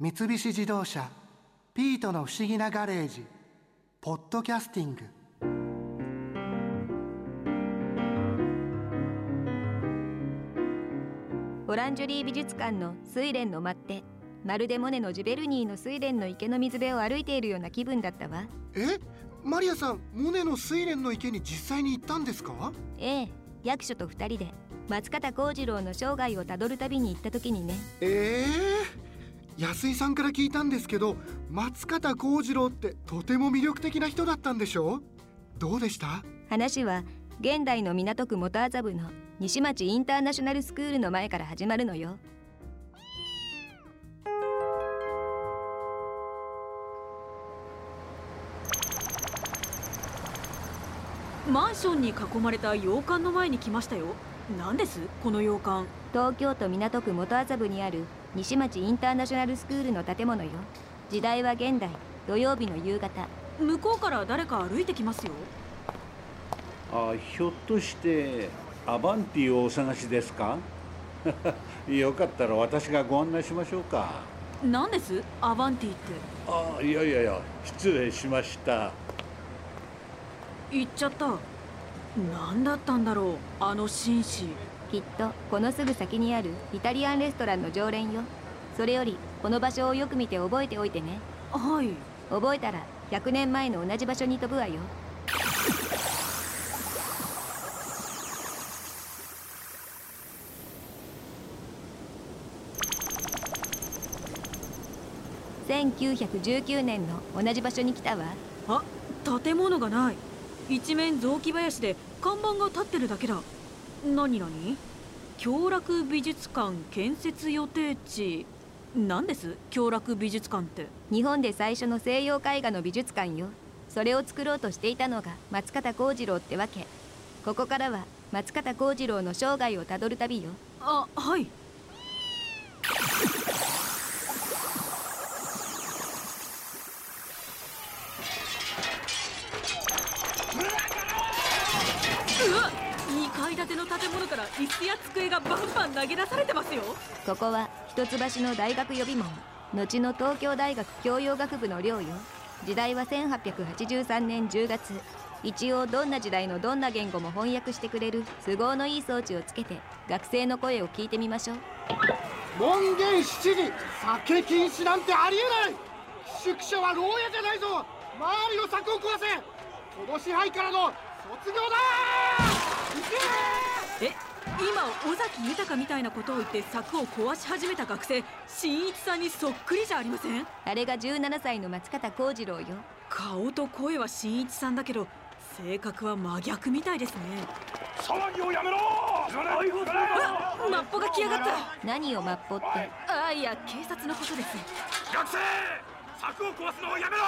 三菱自動車「ピートの不思議なガレージ」「ポッドキャスティング」オランジュリー美術館の睡蓮の待ってまるでモネのジュベルニーの睡蓮の池の水辺を歩いているような気分だったわ。え？マリアさんモネの睡蓮の池に実際に行ったんですか？ええ役所と二人で松方幸次郎の生涯をたどる旅に行った時にね。ええ？ー、安井さんから聞いたんですけど松方幸次郎ってとても魅力的な人だったんでしょ？どうでした？話は現代の港区元麻布の西町インターナショナルスクールの前から始まるのよ。マンションに囲まれた洋館の前に来ましたよ。何です？この洋館。東京都港区元麻布にある西町インターナショナルスクールの建物よ。時代は現代土曜日の夕方。向こうから誰か歩いてきますよ。あひょっとしてアバンティをお探しですか？よかったら私がご案内しましょうか。何です？アバンティって。あいやいやいや失礼しました。行っちゃった。何だったんだろうあの紳士きっとこのすぐ先にあるイタリアンレストランの常連よ。それよりこの場所をよく見て覚えておいてね。はい。覚えたら100年前の同じ場所に飛ぶわよ。1919年の同じ場所に来たわ。あ建物がない。一面雑木林で看板が立ってるだけだ何何？京楽美術館建設予定地。何です？京楽美術館って。日本で最初の西洋絵画の美術館よ。それを作ろうとしていたのが松方幸次郎ってわけ。ここからは松方幸次郎の生涯をたどる旅よ。あはいての建物から椅子や机がバンバン投げ出されてますよ。ここは一橋の大学予備門後の東京大学教養学部の寮よ。時代は1883年10月。一応どんな時代のどんな言語も翻訳してくれる。都合のいい装置をつけて学生の声を聞いてみましょう。門限7時酒禁止なんてありえない。宿舎は牢屋じゃないぞ。周りの柵を壊せ。この支配からの卒業だえ今尾崎豊みたいなことを言って柵を壊し始めた学生新一さんにそっくりじゃありません？あれが17歳の松方幸次郎よ。顔と声は新一さんだけど性格は真逆みたいですね。騒ぎをやめろ！あマッポが来やがった。何をマッポって？ああいや警察のことです。学生柵を壊すのをやめろ！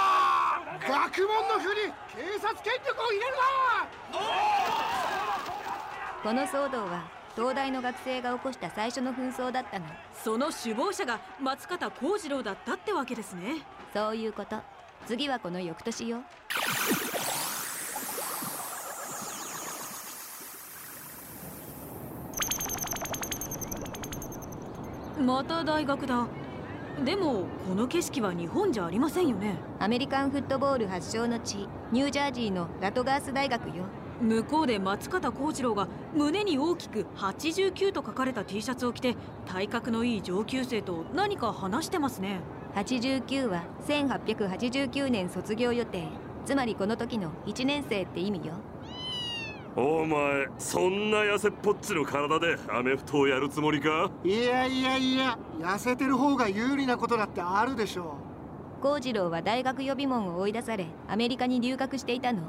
学問のふり警察権力を入れるこの騒動は東大の学生が起こした最初の紛争だったの。その首謀者が松方幸次郎だったってわけですね。そういうこと。次はこの翌年よ。また大学だ。でもこの景色は日本じゃありませんよね。アメリカンフットボール発祥の地ニュージャージーのラトガース大学よ向こうで松方幸次郎が胸に大きく89と書かれた T シャツを着て体格のいい上級生と何か話してますね。89は1889年卒業予定。つまりこの時の1年生って意味よ。お前そんな痩せっぽっちの体でアメフトをやるつもりか？いやいやいや痩せてる方が有利なことだってあるでしょ幸次郎は大学予備門を追い出されアメリカに留学していたの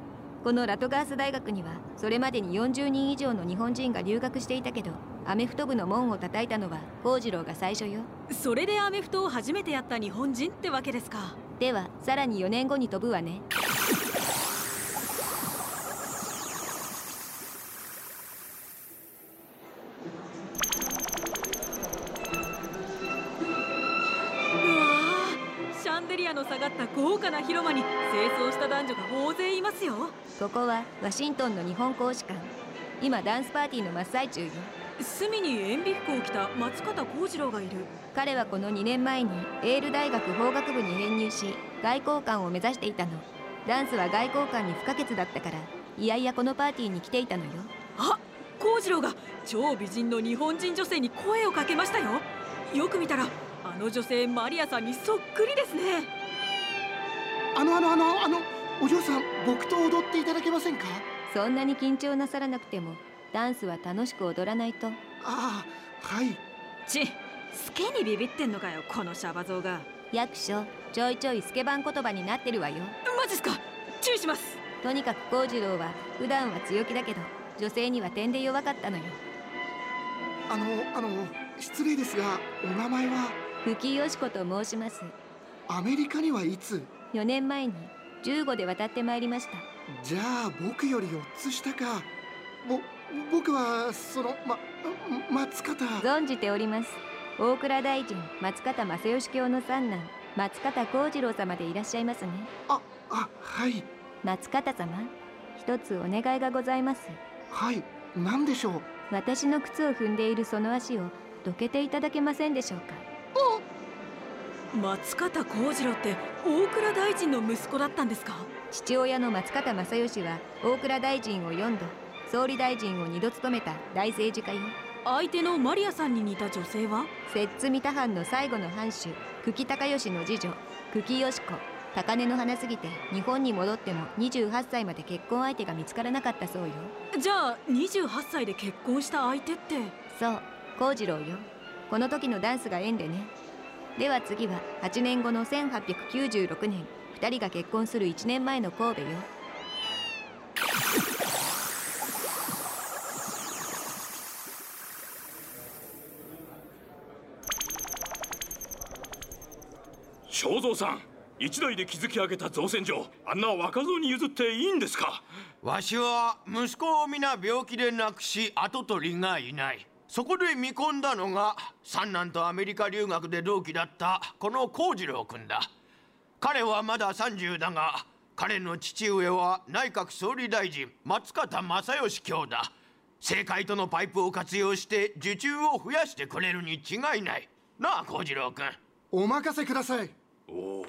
このラトガース大学にはそれまでに40人以上の日本人が留学していたけどアメフト部の門を叩いたのは幸次郎が最初よ。それでアメフトを初めてやった日本人ってわけですか。ではさらに4年後に飛ぶわね。うわーシャンデリアの下がった豪華な広間に清掃した男女が大勢いますよここはワシントンの日本公使館。今ダンスパーティーの真っ最中よ。隅に塩ビ服を着た松方幸次郎がいる。彼はこの2年前にエール大学法学部に編入し外交官を目指していたの。ダンスは外交官に不可欠だったからいやいやこのパーティーに来ていたのよ。あ幸次郎が超美人の日本人女性に声をかけましたよ。よく見たらあの女性マリアさんにそっくりですね。あのあのあのあのお嬢さん僕と踊っていただけませんか？そんなに緊張なさらなくてもダンスは楽しく踊らないと。ああはい。ちスケにビビってんのかよこのシャバ像が。役所ちょいちょいスケバン言葉になってるわよ。マジっすか？注意します。とにかく幸次郎は普段は強気だけど女性には点で弱かったのよ。あのあの失礼ですがお名前は？吹きよし子と申します。アメリカにはいつ？4年前に15で渡ってまいりました。じゃあ僕より4つ下か。ぼ僕はそのま松方。存じております。大蔵大臣松方正義卿の三男松方幸次郎様でいらっしゃいますね。ああはい。松方様一つお願いがございます。はい何でしょう？私の靴を踏んでいるその足をどけていただけませんでしょうか松方幸次郎って大蔵大臣の息子だったんですか？父親の松方正義は大蔵大臣を4度総理大臣を2度務めた大政治家よ。相手のマリアさんに似た女性は？摂津三田藩の最後の藩主久喜孝義の次女久喜義子。高嶺の花すぎて日本に戻っても28歳まで結婚相手が見つからなかったそうよ。じゃあ28歳で結婚した相手って？そう幸次郎よ。この時のダンスが縁でねでは次は8年後の1896年。2人が結婚する1年前の神戸よ。正蔵さん一代で築き上げた造船所あんな若造に譲っていいんですか？わしは息子を皆病気で亡くし跡取りがいないそこで見込んだのが三男とアメリカ留学で同期だったこの幸次郎君だ。彼はまだ30だが彼の父上は内閣総理大臣松方正義卿だ政界とのパイプを活用して受注を増やしてくれるに違いない。なあ幸次郎君お任せください。こ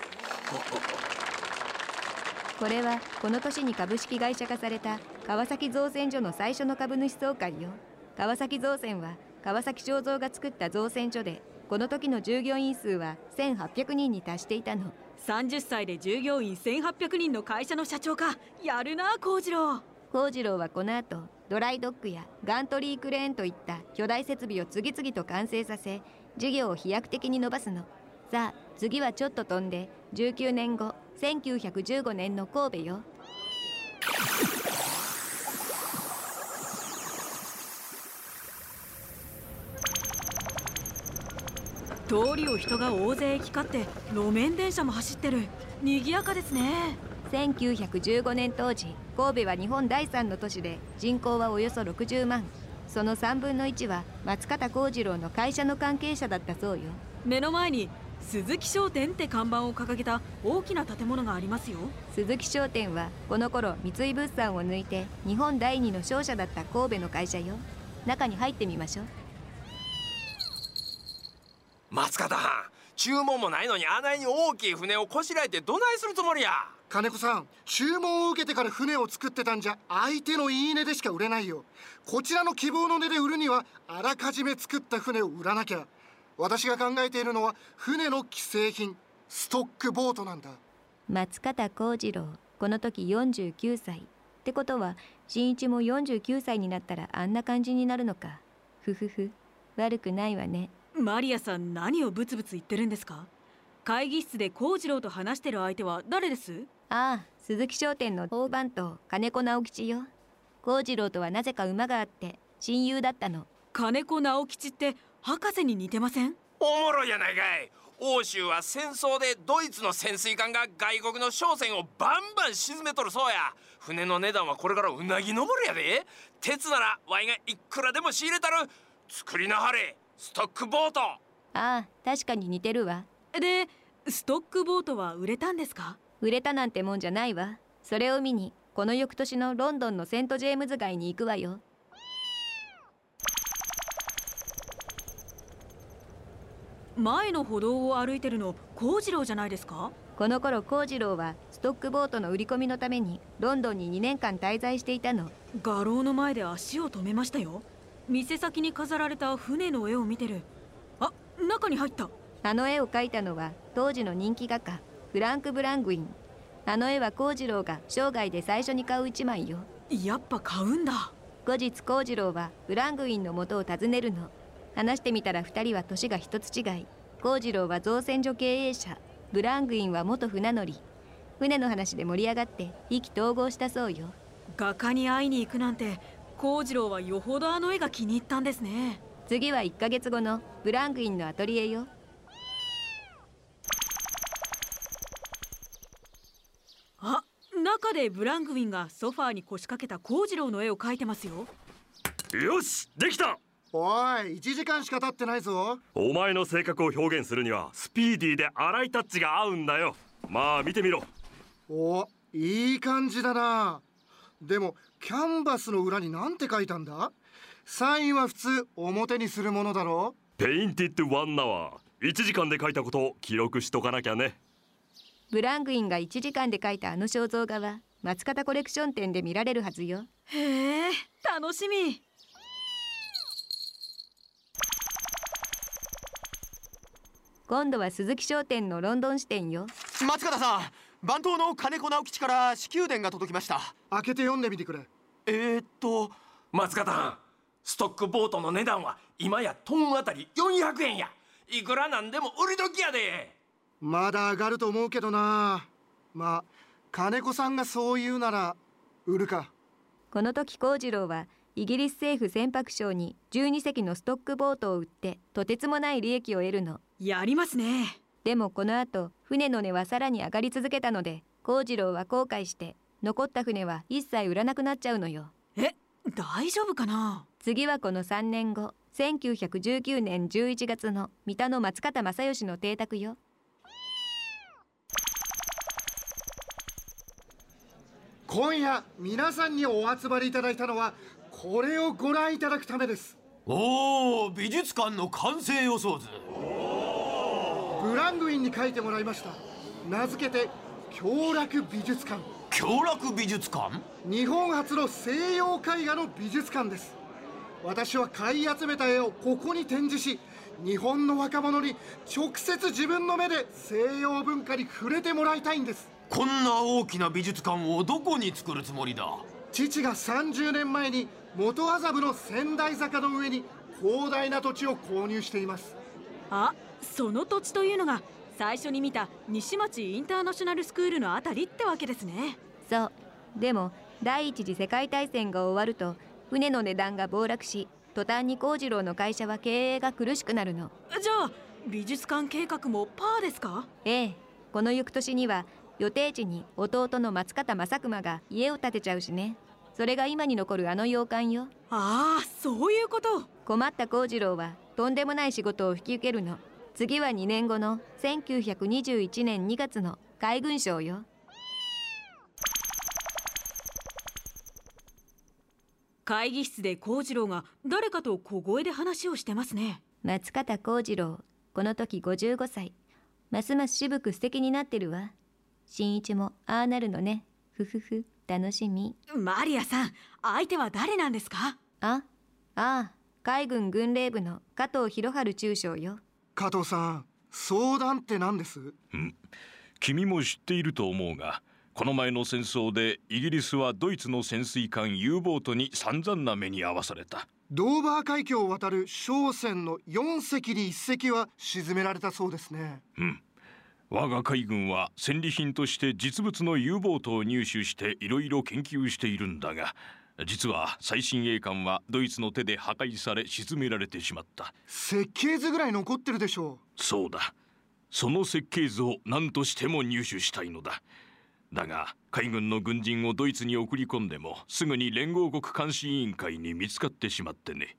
れはこの年に株式会社化された川崎造船所の最初の株主総会よ川崎造船は川崎正造が作った造船所でこの時の従業員数は1800人に達していたの。30歳で従業員1800人の会社の社長か。やるな幸次郎。幸次郎はこの後ドライドックやガントリークレーンといった巨大設備を次々と完成させ事業を飛躍的に伸ばすの。さあ次はちょっと飛んで19年後1915年の神戸よ通りを人が大勢行き交って路面電車も走ってる。賑やかですね。1915年当時神戸は日本第3の都市で人口はおよそ60万。その3分の1は松方幸次郎の会社の関係者だったそうよ。目の前に鈴木商店って看板を掲げた大きな建物がありますよ。鈴木商店はこの頃三井物産を抜いて日本第二の商社だった神戸の会社よ。中に入ってみましょう松方藩注文もないのにあないに大きい船をこしらえてどないするつもりや？金子さん注文を受けてから船を作ってたんじゃ相手の言い値でしか売れないよ。こちらの希望の値で売るにはあらかじめ作った船を売らなきゃ。私が考えているのは船の既製品ストックボートなんだ。松方幸次郎この時49歳。ってことは新一も49歳になったらあんな感じになるのか。ふふふ。悪くないわねマリアさん何をブツブツ言ってるんですか？会議室で幸次郎と話してる相手は誰です？ああ鈴木商店の大番頭金子直吉よ。幸次郎とはなぜか馬があって親友だったの。金子直吉って博士に似てません？おもろいやないかい。欧州は戦争でドイツの潜水艦が外国の商船をバンバン沈めとるそうや。船の値段はこれからうなぎ登りやで。鉄ならワイがいくらでも仕入れたる。作りなはれストックボート。ああ確かに似てるわ。でストックボートは売れたんですか？売れたなんてもんじゃないわ。それを見にこの翌年のロンドンのセント・ジェームズ街に行くわよ。前の歩道を歩いてるの幸次郎じゃないですか？この頃幸次郎はストックボートの売り込みのためにロンドンに2年間滞在していたの。画廊の前で足を止めましたよ。店先に飾られた船の絵を見てる。あ中に入った。あの絵を描いたのは当時の人気画家フランク・ブラングイン。あの絵は幸次郎が生涯で最初に買う一枚よ。やっぱ買うんだ。後日幸次郎はブラングインの元を訪ねるの。話してみたら2人は年が一つ違い。幸次郎は造船所経営者。ブラングインは元船乗り。船の話で盛り上がって意気投合したそうよ。画家に会いに行くなんて幸次郎はよほどあの絵が気に入ったんですね。次は1ヶ月後のブラングインのアトリエよ。あ中でブラングウィンがソファーに腰掛けた幸次郎の絵を描いてますよ。よしできた！おい1時間しか経ってないぞ。お前の性格を表現するにはスピーディーで荒いタッチが合うんだよ。まあ見てみろ。おいい感じだなでもキャンバスの裏に何て書いたんだ？サインは普通表にするものだろ？ Painted one hour。1時間で書いたことを記録しとかなきゃね。ブラングィンが1時間で描いたあの肖像画は松方コレクション展で見られるはずよ。へえ楽しみ。今度は鈴木商店のロンドン支店よ。松方さん番頭の金子直吉から支給伝が届きました。開けて読んでみてくれ。えー、っと。松方藩ストックボートの値段は今やトンあたり400円や。いくらなんでも売り時やで。まだ上がると思うけどな。まあ金子さんがそう言うなら売るか。この時幸次郎はイギリス政府船舶省に12隻のストックボートを売ってとてつもない利益を得るの。やりますねでもこの後船の値はさらに上がり続けたので幸次郎は後悔して残った船は一切売らなくなっちゃうのよ。え大丈夫かな？次はこの3年後1919年11月の三田の松方正義の邸宅よ。今夜皆さんにお集まりいただいたのはこれをご覧いただくためです。おお美術館の完成予想図ブラングインに書いてもらいました。名付けて京楽美術館。京楽美術館？日本初の西洋絵画の美術館です。私は買い集めた絵をここに展示し日本の若者に直接自分の目で西洋文化に触れてもらいたいんです。こんな大きな美術館をどこに作るつもりだ？父が30年前に元麻布の仙台坂の上に広大な土地を購入しています。あその土地というのが最初に見た西町インターナショナルスクールのあたりってわけですね。そう。でも第一次世界大戦が終わると船の値段が暴落し途端に幸次郎の会社は経営が苦しくなるの。じゃあ美術館計画もパーですか？ええ。この翌年には予定地に弟の松方正熊が家を建てちゃうしね。それが今に残るあの洋館よ。ああそういうこと。困った幸次郎はとんでもない仕事を引き受けるの次は2年後の1921年2月の海軍省よ。会議室で幸次郎が誰かと小声で話をしてますね。松方幸次郎この時55歳。ますます渋く素敵になってるわ。新一もああなるのね。ふふふ。楽しみ。マリアさん相手は誰なんですか？あああ海軍軍令部の加藤博春中将よ加藤さん相談って何です？君も知っていると思うがこの前の戦争でイギリスはドイツの潜水艦 U ボートに散々な目に遭わされた。ドーバー海峡を渡る商船の4隻に1隻は沈められたそうですね。うん。我が海軍は戦利品として実物の U ボートを入手していろいろ研究しているんだが実は最新鋭艦はドイツの手で破壊され沈められてしまった。設計図ぐらい残ってるでしょそうだ。その設計図を何としても入手したいのだ。だが海軍の軍人をドイツに送り込んでもすぐに連合国監視委員会に見つかってしまってね。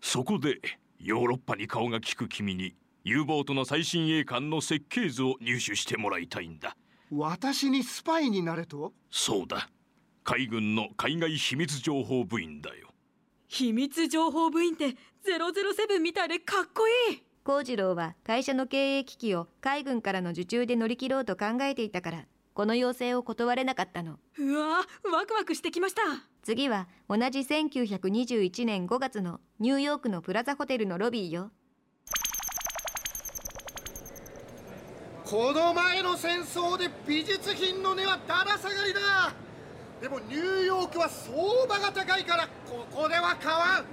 そこでヨーロッパに顔が利く君に U ボートの最新鋭艦の設計図を入手してもらいたいんだ。私にスパイになれと？そうだ海軍の海外秘密情報部員だよ。秘密情報部員って007みたいでかっこいい。幸次郎は会社の経営危機を海軍からの受注で乗り切ろうと考えていたからこの要請を断れなかったの。うわワクワクしてきました。次は同じ1921年5月のニューヨークのプラザホテルのロビーよ。この前の戦争で美術品の値はだら下がりだでもニューヨークは相場が高いからここでは買わん。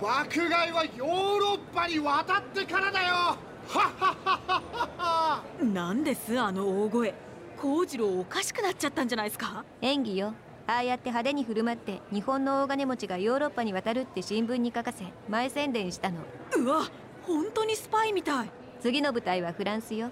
爆買いはヨーロッパに渡ってからだよ。はっはっはっはっは。なんですあの大声。幸次郎おかしくなっちゃったんじゃないですか？演技よ。ああやって派手に振る舞って日本の大金持ちがヨーロッパに渡るって新聞に書かせ前宣伝したの。うわ本当にスパイみたい。次の舞台はフランスよ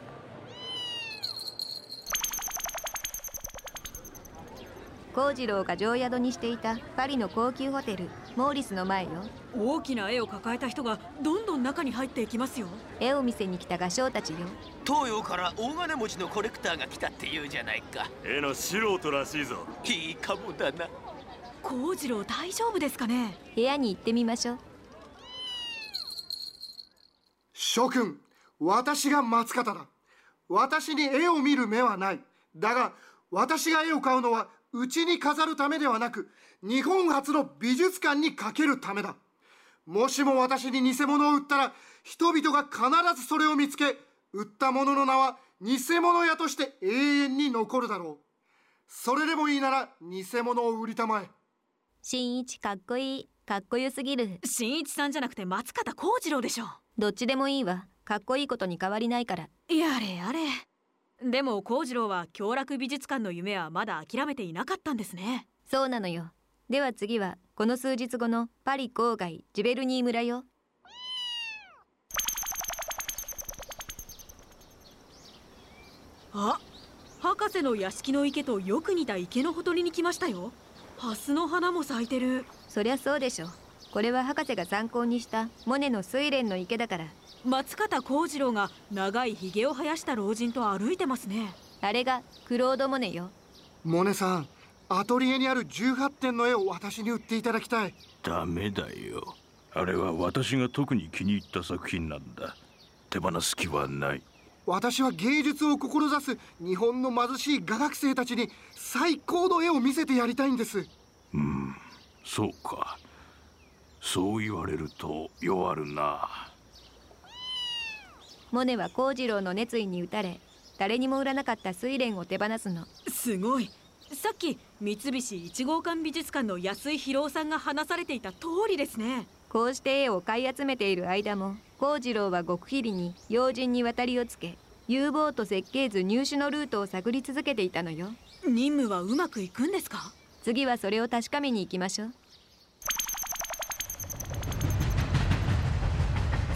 幸次郎が常宿にしていたパリの高級ホテルモーリスの前よ。大きな絵を抱えた人がどんどん中に入っていきますよ。絵を見せに来た画商たちよ。東洋から大金持ちのコレクターが来たっていうじゃないか。絵の素人らしいぞ。いいかもだな。幸次郎大丈夫ですかね？部屋に行ってみましょう。諸君私が松方だ。私に絵を見る目はない。だが私が絵を買うのはうちに飾るためではなく日本初の美術館にかけるためだ。もしも私に偽物を売ったら人々が必ずそれを見つけ売ったものの名は偽物屋として永遠に残るだろう。それでもいいなら偽物を売りたまえ。新一かっこいいかっこよすぎる。新一さんじゃなくて松方幸次郎でしょ。どっちでもいいわ。かっこいいことに変わりないから。やれやれでも幸次郎は京楽美術館の夢はまだ諦めていなかったんですね。そうなのよ。では次はこの数日後のパリ郊外ジベルニー村よ。あ博士の屋敷の池とよく似た池のほとりに来ましたよ。ハスの花も咲いてる。そりゃそうでしょ。これは博士が参考にしたモネの睡蓮の池だから松方幸次郎が長いひげを生やした老人と歩いてますね。あれがクロード・モネよ。モネさんアトリエにある18点の絵を私に売っていただきたい。ダメだよ。あれは私が特に気に入った作品なんだ。手放す気はない。私は芸術を志す日本の貧しい画学生たちに最高の絵を見せてやりたいんです。うんそうか。そう言われると弱るなモネは幸次郎の熱意に打たれ誰にも売らなかった睡蓮を手放すの。すごい。さっき三菱一号館美術館の安井博夫さんが話されていた通りですね。こうして絵を買い集めている間も幸次郎は極秘裏に要人に渡りをつけボート設計図入手のルートを探り続けていたのよ。任務はうまくいくんですか？次はそれを確かめに行きましょう。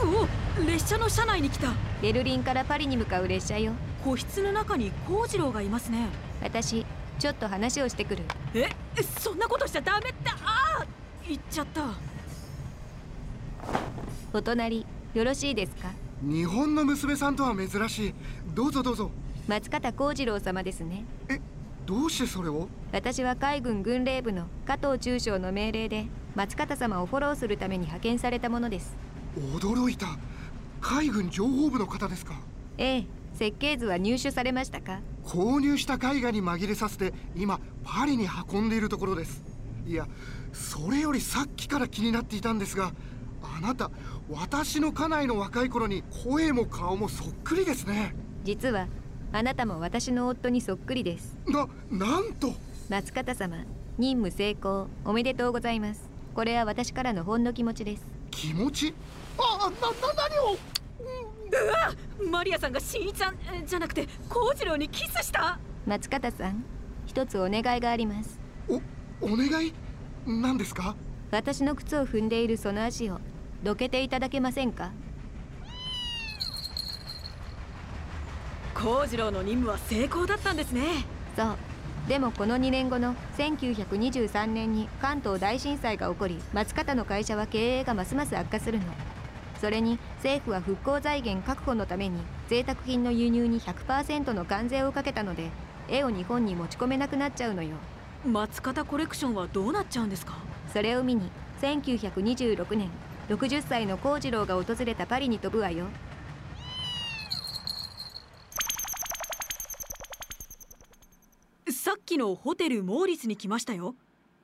お列車の車内に来た。ベルリンからパリに向かう列車よ。個室の中に幸次郎がいますね。私ちょっと話をしてくる。え？そんなことしちゃダメだああ行っちゃった。お隣よろしいですか？日本の娘さんとは珍しい。どうぞどうぞ。松方幸次郎様ですね。え？どうしてそれを？私は海軍軍令部の加藤中将の命令で松方様をフォローするために派遣されたものです。驚いた海軍情報部の方ですか？ええ設計図は入手されましたか？購入した絵画に紛れさせて今パリに運んでいるところです。いやそれよりさっきから気になっていたんですがあなた私の家内の若い頃に声も顔もそっくりですね。実はあなたも私の夫にそっくりです。ななんと！松方様任務成功おめでとうございます。これは私からのほんの気持ちです。気持ち？あなな何を？うわマリアさんが新一さんえじゃなくて幸次郎にキスした？松方さん一つお願いがあります。おお願い？何ですか？私の靴を踏んでいるその足をどけていただけませんか？幸次郎の任務は成功だったんですね。そう。でもこの2年後の1923年に関東大震災が起こり松方の会社は経営がますます悪化するのそれに政府は復興財源確保のために贅沢品の輸入に100%の関税をかけたので絵を日本に持ち込めなくなっちゃうのよ。松方コレクションはどうなっちゃうんですか？それを見に1926年60歳の幸次郎が訪れたパリに飛ぶわよ。さっきのホテルモーリスに来ましたよ。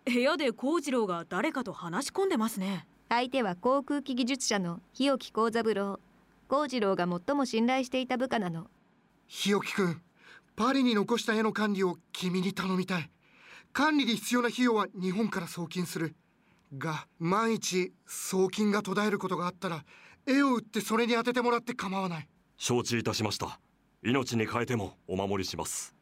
部屋で幸次郎が誰かと話し込んでますね。相手は航空機技術者の日置幸三郎。幸次郎が最も信頼していた部下なの。日置くんパリに残した絵の管理を君に頼みたい。管理に必要な費用は日本から送金する。が万一送金が途絶えることがあったら絵を売ってそれに当ててもらって構わない。承知いたしました。命に変えてもお守りします。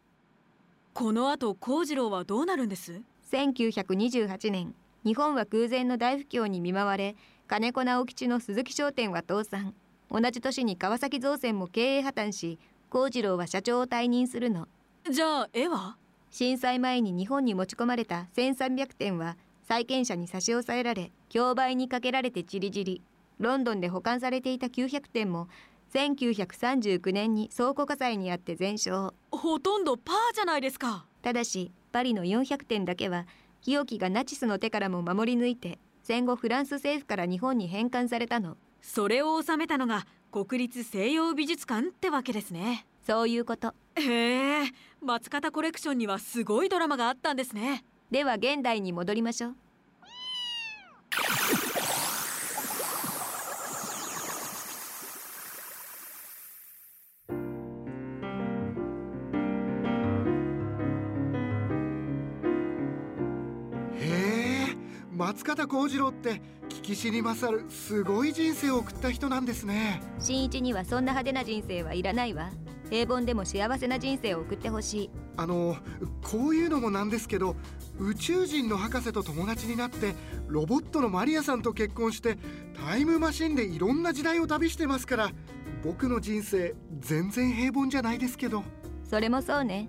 この後幸次郎はどうなるんです？1928年日本は空前の大不況に見舞われ金子直吉の鈴木商店は倒産。同じ年に川崎造船も経営破綻し幸次郎は社長を退任するの。じゃあ絵は？震災前に日本に持ち込まれた1300点は債権者に差し押さえられ競売にかけられてちりぢり。ロンドンで保管されていた900点も1939年に倉庫火災にあって全焼。ほとんどパーじゃないですか。ただしパリの400点だけは日置がナチスの手からも守り抜いて戦後フランス政府から日本に返還されたの。それを収めたのが国立西洋美術館ってわけですね。そういうこと。へえ松方コレクションにはすごいドラマがあったんですね。では現代に戻りましょう松方幸次郎って聞きしに勝るすごい人生を送った人なんですね。新一にはそんな派手な人生はいらないわ。平凡でも幸せな人生を送ってほしい。あのこういうのもなんですけど宇宙人の博士と友達になってロボットのマリアさんと結婚してタイムマシンでいろんな時代を旅してますから僕の人生全然平凡じゃないですけど。それもそうね